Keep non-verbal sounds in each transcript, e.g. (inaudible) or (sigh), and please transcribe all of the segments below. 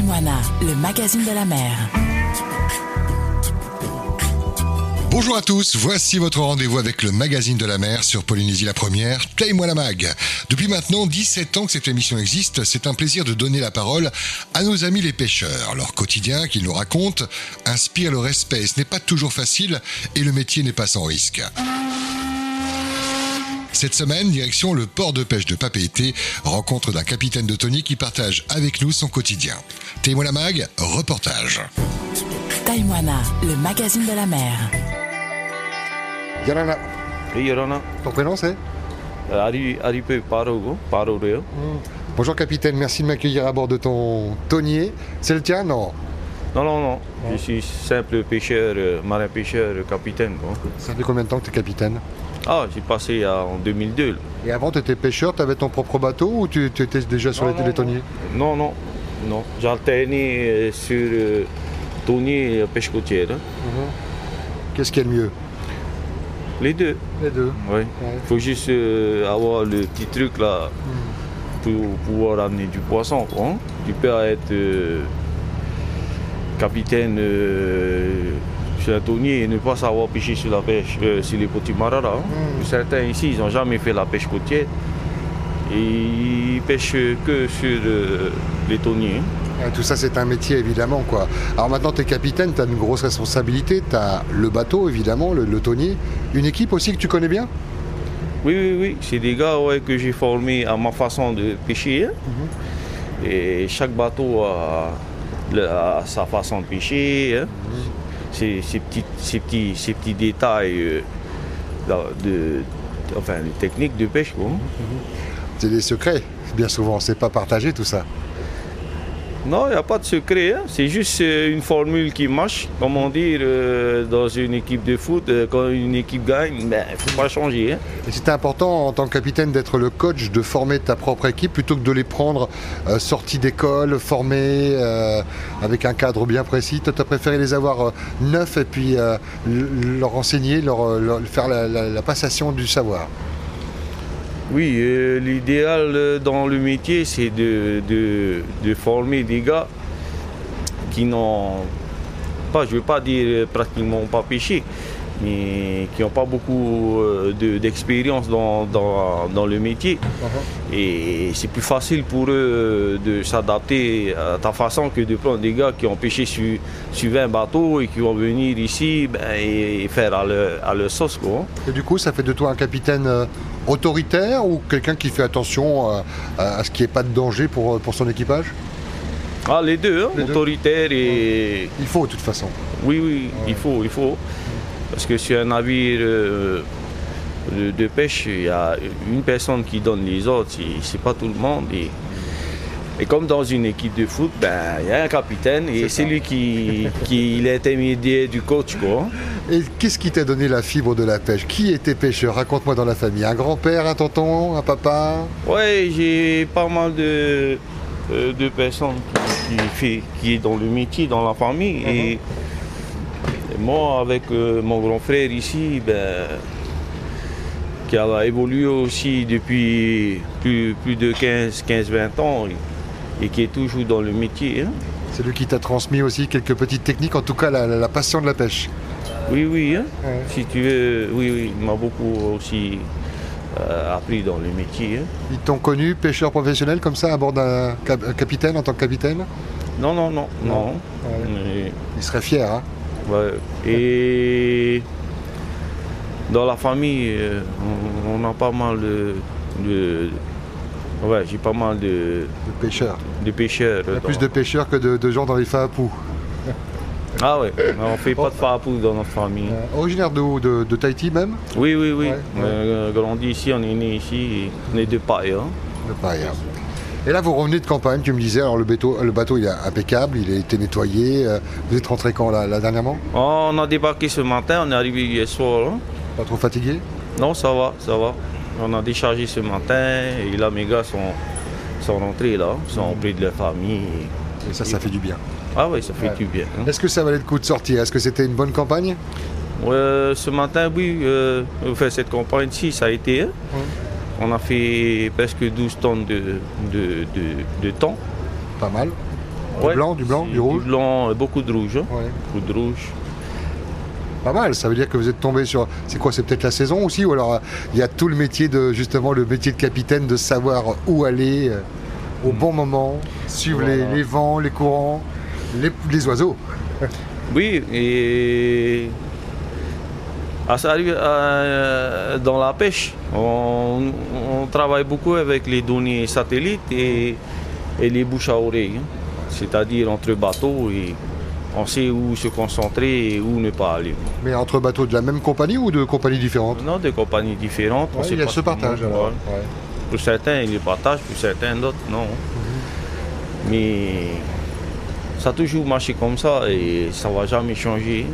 Le magazine de la mer. Bonjour à tous, voici votre rendez-vous avec le magazine de la mer sur Polynésie la Première, Taille-moi la mag. Depuis maintenant 17 ans que cette émission existe, c'est un plaisir de donner la parole à nos amis les pêcheurs. Leur quotidien qu'ils nous racontent inspire le respect. Ce n'est pas toujours facile et le métier n'est pas sans risque. Cette semaine, direction le port de pêche de Papeete, rencontre d'un capitaine de Tony qui partage avec nous son quotidien. La mag, reportage. Taïmoana, le magazine de la mer. Yanana, Oui, Yorana. ton prénom c'est? Parogo, Paroreo. Bonjour capitaine, merci de m'accueillir à bord de ton tonnier. C'est le tien Non? Non, non, non. Je suis simple pêcheur, euh, marin pêcheur, euh, capitaine. quoi. Ça fait combien de temps que tu es capitaine? Ah, j'ai passé à- en 2002. là. Et avant tu étais pêcheur, tu avais ton propre bateau ou tu, tu étais déjà sur Non, les, non, les tonniers Non, non, non. J'ai alterné euh, sur euh, tonnier et pêche côtière. hein. Qu'est-ce qui est le mieux Les deux. Les deux. Oui. Il faut juste euh, avoir le petit truc là pour pouvoir amener du poisson. quoi, hein. Tu peux être euh, capitaine euh, sur un tonnier et ne pas savoir pêcher sur la pêche, euh, sur les petits marara. hein. Certains ici, ils n'ont jamais fait la pêche côtière. Et ils pêchent que sur euh, les tonniers. hein. Ouais, Tout ça c'est un métier évidemment quoi. Alors maintenant tu es capitaine, tu as une grosse responsabilité, tu as le bateau évidemment, le, le tonnier, une équipe aussi que tu connais bien? Oui, oui, oui. C'est des gars ouais, que j'ai formés à ma façon de pêcher. hein. Et chaque bateau a, sa façon de pêcher. hein. Ces, petits, ces, petits, ces petits détails euh, de, enfin, les techniques de pêche. Hein. C'est des secrets, bien souvent, c'est pas partagé tout ça. Non, il n'y a pas de secret. hein. C'est juste euh, une formule qui marche. Comment dire, euh, dans une équipe de foot, euh, quand une équipe gagne, il ne faut pas changer. hein. C'était important en tant que capitaine d'être le coach, de former ta propre équipe plutôt que de les prendre euh, sortis d'école, formés, avec un cadre bien précis. Toi, tu as préféré les avoir neufs et puis leur enseigner, leur, faire la passation du savoir. Oui, euh, l'idéal euh, dans le métier, c'est de, former des gars qui n'ont pas, je ne veux pas dire euh, pratiquement pas pêché, mais qui n'ont pas beaucoup euh, de- d'expérience dans, dans- dans le métier. Et c'est plus facile pour eux euh, de s'adapter à ta façon que de prendre des gars qui ont pêché sur, sur 20 bateaux et qui vont venir ici ben, et, et faire à leur, à leur sauce. Quoi. Et du coup, ça fait de toi un capitaine euh, autoritaire ou quelqu'un qui fait attention euh, à, ce qu'il n'y ait pas de danger pour, pour son équipage? Ah, les deux, hein, Les deux. autoritaire et, Il faut de toute façon. Oui, oui, il faut, il faut. Parce que sur un navire euh, de, de pêche, il y a une personne qui donne les ordres, c'est, pas tout le monde. Et, et comme dans une équipe de foot, ben, il y a un capitaine et c'est lui qui, qui est l'intermédiaire du coach. Quoi. Et qu'est-ce qui t'a donné la fibre de la pêche? Qui était pêcheur? Raconte-moi dans la famille. Un grand-père, un tonton, un papa? Ouais, j'ai pas mal de, euh, de personnes qui, qui, fait, qui est dans le métier, dans la famille. et, et moi, avec euh, mon grand frère ici, ben, qui a évolué aussi depuis plus, plus de 15-20 ans et, et qui est toujours dans le métier. hein. C'est lui qui t'a transmis aussi quelques petites techniques, en tout cas la, passion de la pêche. Oui, oui, hein. Ouais. si tu veux, oui, oui, il m'a beaucoup aussi euh, appris dans le métier. hein. Ils t'ont connu pêcheur professionnel comme ça à bord d'un cap- un capitaine en tant que capitaine? Non, non, non, non. Ouais. Mais- Il serait fier, hein Ouais. Et dans la famille, euh, on, on a pas mal de. de- ouais, j'ai pas mal de, de pêcheur. de pêcheurs. Il y a dans- plus de pêcheurs que de, de gens dans les FAAPou. Ah ouais, on fait pas de farapou dans notre famille. Euh, originaire de, de Tahiti même? Oui, oui, oui. Ouais, On a grandi ici, on est né ici, on est de paille. hein. De pareil. Hein. Et là, vous revenez de campagne, tu me disais, alors le bateau, le bateau il est impeccable, il a été nettoyé. euh, Vous êtes rentré quand, là, là, dernièrement? On a débarqué ce matin, on est arrivé hier soir. hein. Pas trop fatigué? Non, ça va, ça va. On a déchargé ce matin et là, mes gars sont, sont rentrés là, sont auprès de leur famille. Et ça, ça fait du bien. Ah oui, ça fait Ouais. du bien. hein. Est-ce que ça valait le coup de sortir? Est-ce que c'était une bonne campagne? Euh, ce matin, oui, euh, enfin, cette campagne-ci, ça a été. hein. On a fait presque 12 tonnes de, de, de, de temps. Pas mal. Ouais, blanc, du blanc, du rouge Du blanc, euh, beaucoup de rouge. hein. Ouais. Beaucoup de rouge. Pas mal, ça veut dire que vous êtes tombé sur. C'est quoi C'est peut-être la saison aussi Ou alors euh, il y a tout le métier de justement le métier de capitaine de savoir où aller euh, au bon moment, suivre les, les vents, les courants, les, les oiseaux. (laughs) Oui, et ah, ça arrive euh, dans la pêche. On, on travaille beaucoup avec les données satellites et, et les bouches à oreille. hein. C'est-à-dire entre bateaux et on sait où se concentrer et où ne pas aller. Mais entre bateaux de la même compagnie ou de compagnies différentes Non, des compagnies différentes. on Ouais, Il y a ce partage alors. Ouais. Pour certains, ils le partagent, pour certains d'autres, non. Mais ça a toujours marché comme ça et ça va jamais changer.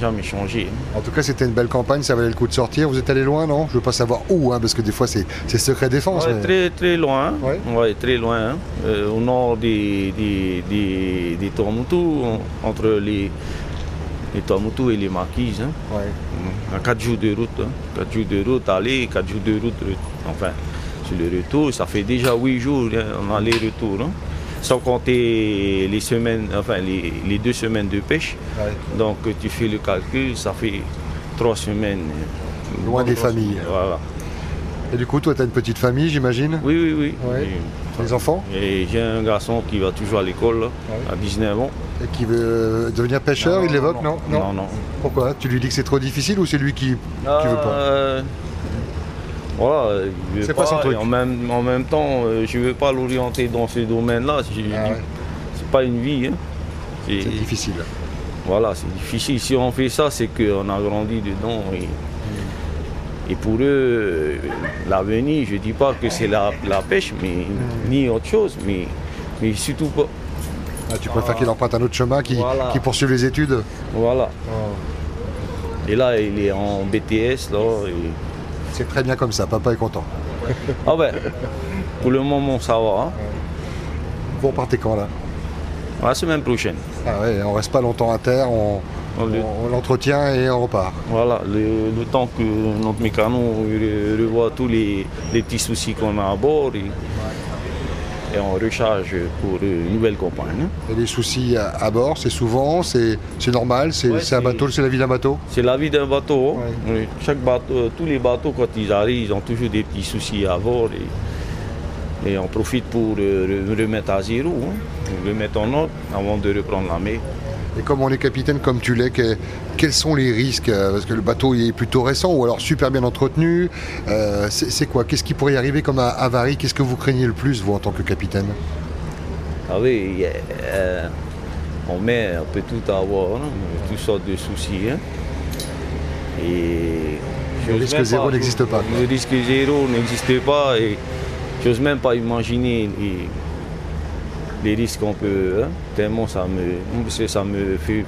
Jamais, changer. En tout cas, c'était une belle campagne, ça valait le coup de sortir. Vous êtes allé loin, non? Je veux pas savoir où, hein, parce que des fois c'est secret défense. Ouais, mais- très, très loin. Ouais. Ouais, très loin. hein. Euh, au nord des, des, des, entre les, les et les Marquises. hein. Ouais. À 4 jours de route. hein. 4 jours de route aller, 4 jours de route, enfin, sur le retour, ça fait déjà 8 jours hein, en aller-retour. Sans compter les semaines, enfin les, les deux semaines de pêche. Ouais. Donc tu fais le calcul, ça fait 3 semaines. euh, Loin des trois familles. semaines, Voilà. Et du coup, toi, tu as une petite famille, j'imagine Oui, oui, oui. Ouais. Et- Les enfants Et j'ai un garçon qui va toujours à l'école Ouais. à 19 ans. Et qui veut euh, devenir pêcheur, il l'évoque, non, Non, non. Pourquoi? Tu lui dis que c'est trop difficile ou c'est lui qui, qui veut pas? Euh, Voilà, il veut C'est pas son truc. En même, en même temps, euh, je ne veux pas l'orienter dans ce domaine-là. Je- je Ah ouais. Pas une vie. hein. C'est- difficile. Voilà, c'est difficile. Si on fait ça, c'est qu'on a grandi dedans. Et, et pour eux, l'avenir, je ne dis pas que c'est la, la pêche, mais ni autre chose, mais, mais surtout pas. Ah, tu préfères qu'il emprunte un autre chemin, qui, Voilà. qui poursuive les études Voilà. Et là, il est en BTS. Là, et- C'est très bien comme ça, papa est content. Ah ben, pour le moment, ça va. hein. Vous repartez quand là? La semaine prochaine. Ah ouais, on reste pas longtemps à terre, on, On le- on- on l'entretient et on repart. Voilà, le, le temps que notre mécano re- revoit tous les, les petits soucis qu'on a à bord et, et on recharge pour une nouvelle campagne. hein. Et les soucis à, bord, c'est souvent, c'est normal, c'est Ouais, un bateau, c'est la vie d'un bateau. C'est la vie d'un bateau. hein. Ouais. Oui, Chaque bateau, euh, tous les bateaux, quand ils arrivent, ils ont toujours des petits soucis à bord et, et on profite pour euh, re- remettre à zéro, hein, remettre en ordre avant de reprendre la mer. Et comme on est capitaine, comme tu l'es, que- quels sont les risques euh, Parce que le bateau il est plutôt récent ou alors super bien entretenu. Euh, c'est c'est quoi? Qu'est-ce qui pourrait y arriver comme avarie? Qu'est-ce que vous craignez le plus, vous, en tant que capitaine? Ah oui, euh, en mer, on peut tout avoir, hein, toutes sortes de soucis. hein. Et Le risque zéro pas- n'existe pas. Le risque zéro n'existe pas et j'ose même pas imaginer les risques qu'on peut. hein, tellement ça me, ça me fait,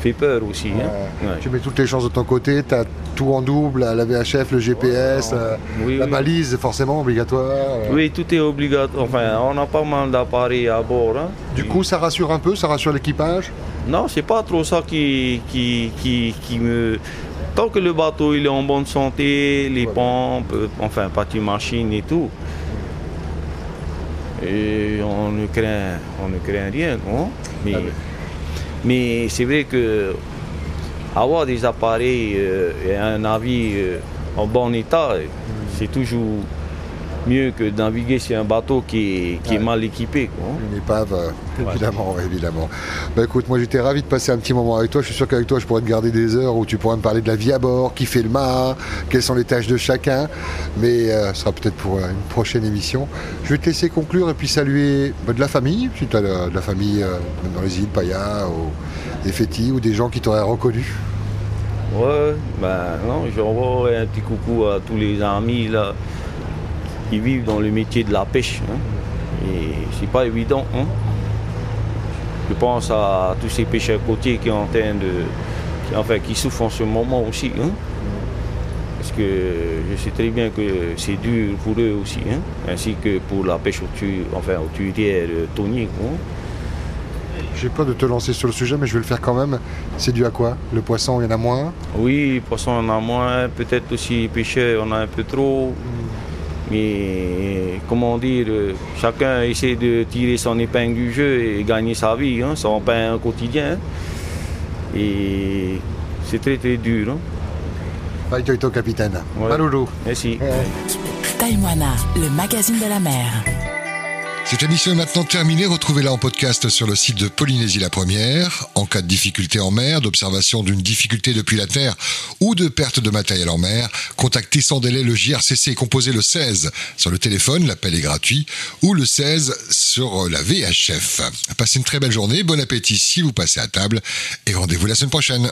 fait- peur aussi. hein. Ouais. Tu mets toutes les chances de ton côté, tu as tout en double, la VHF, le GPS, euh, Oui, la oui. balise, forcément obligatoire. euh. Oui, tout est obligatoire. Enfin, on a pas mal d'appareils à bord. hein. Du coup, ça rassure un peu, ça rassure l'équipage? Non, c'est pas trop ça qui, qui, qui, qui me. Tant que le bateau il est en bonne santé, les Voilà. pompes, euh, enfin, partie machine et tout. Et on ne craint, on ne craint rien, non? Mais, Ah mais c'est vrai que avoir des appareils euh, et un navire euh, en bon état, c'est toujours mieux que de naviguer sur un bateau qui est, mal équipé. quoi. Une épave, euh, évidemment, ouais, évidemment. Bah écoute, moi j'étais ravi de passer un petit moment avec toi. Je suis sûr qu'avec toi, je pourrais te garder des heures où tu pourrais me parler de la vie à bord, qui fait le mât, quelles sont les tâches de chacun. Mais euh, ce sera peut-être pour euh, une prochaine émission. Je vais te laisser conclure et puis saluer bah, de la famille, si tu as de, de la famille dans les îles, Paya, ou des fétis ou des gens qui t'auraient reconnu. Ouais, ben non, j'envoie un petit coucou à tous les amis là qui vivent dans le métier de la pêche. hein. Et c'est pas évident. hein. Je pense à tous ces pêcheurs côtiers qui en train de. qui- enfin, qui souffrent en ce moment aussi. hein. Parce que je sais très bien que c'est dur pour eux aussi, hein, ainsi que pour la pêche au tu, enfin, aux tuyères euh, toniques. hein. J'ai peur de te lancer sur le sujet, mais je vais le faire quand même. C'est dû à quoi? Le poisson, il y en a moins? Oui, poisson on a moins, peut-être aussi pêcheurs on a un peu trop. Mais comment dire, euh, chacun essaie de tirer son épingle du jeu et gagner sa vie, hein, son pain quotidien. Et c'est très très dur. Hein. Capitaine. Ouais. Merci. Taïwana, le magazine de la mer. Cette émission est maintenant terminée. Retrouvez-la en podcast sur le site de Polynésie la Première. En cas de difficulté en mer, d'observation d'une difficulté depuis la terre ou de perte de matériel en mer, contactez sans délai le JRCC composé le 16 sur le téléphone, l'appel est gratuit, ou le 16 sur la VHF. Passez une très belle journée, bon appétit si vous passez à table et rendez-vous la semaine prochaine.